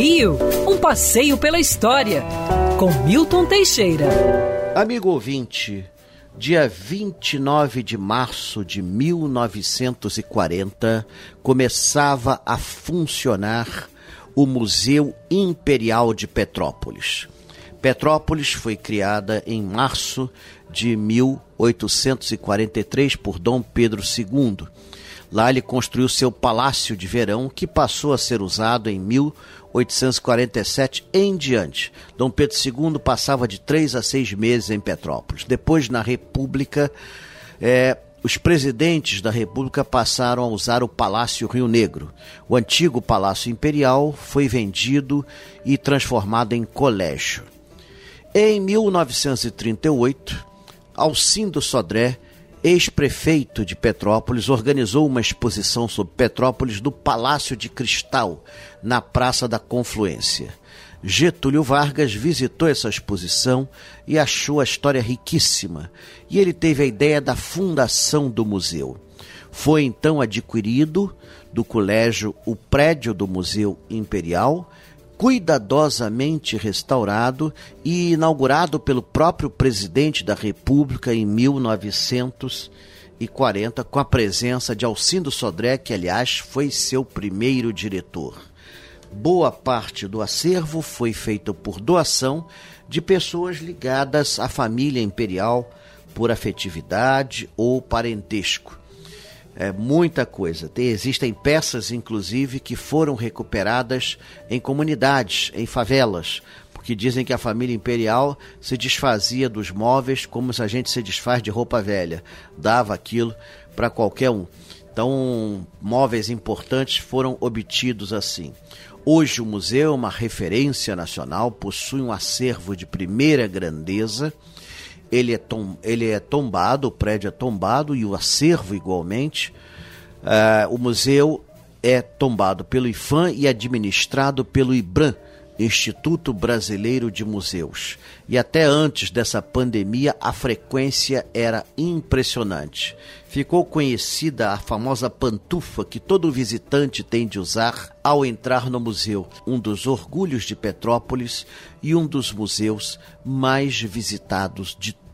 Rio, um passeio pela história, com Milton Teixeira. Amigo ouvinte, dia 29 de março de 1940 começava a funcionar o Museu Imperial de Petrópolis. Petrópolis foi criada em março de 1843 por Dom Pedro II. Lá ele construiu seu palácio de verão, que passou a ser usado em 1847 em diante. Dom Pedro II passava de três a seis meses em Petrópolis. Depois, na República, é, os presidentes da República passaram a usar o Palácio Rio Negro. O antigo Palácio Imperial foi vendido e transformado em colégio. Em 1938, Alcindo Sodré, ex-prefeito de Petrópolis, organizou uma exposição sobre Petrópolis do Palácio de Cristal, na Praça da Confluência. Getúlio Vargas visitou essa exposição e achou a história riquíssima, e ele teve a ideia da fundação do museu. Foi então adquirido do colégio o prédio do Museu Imperial cuidadosamente restaurado e inaugurado pelo próprio presidente da República em 1940, com a presença de Alcindo Sodré, que, aliás, foi seu primeiro diretor. Boa parte do acervo foi feito por doação de pessoas ligadas à família imperial por afetividade ou parentesco é, muita coisa. Tem, existem peças, inclusive, que foram recuperadas em comunidades, em favelas, porque dizem que a família imperial se desfazia dos móveis como se a gente se desfaz de roupa velha, dava aquilo para qualquer um. Então, móveis importantes foram obtidos assim. Hoje, o museu é uma referência nacional, possui um acervo de primeira grandeza ele é, tom, ele é tombado, o prédio é tombado e o acervo igualmente. Uh, o museu é tombado pelo IFAM e administrado pelo IBRAM, Instituto Brasileiro de Museus. E até antes dessa pandemia, a frequência era impressionante. Ficou conhecida a famosa pantufa que todo visitante tem de usar ao entrar no museu, um dos orgulhos de Petrópolis e um dos museus mais visitados de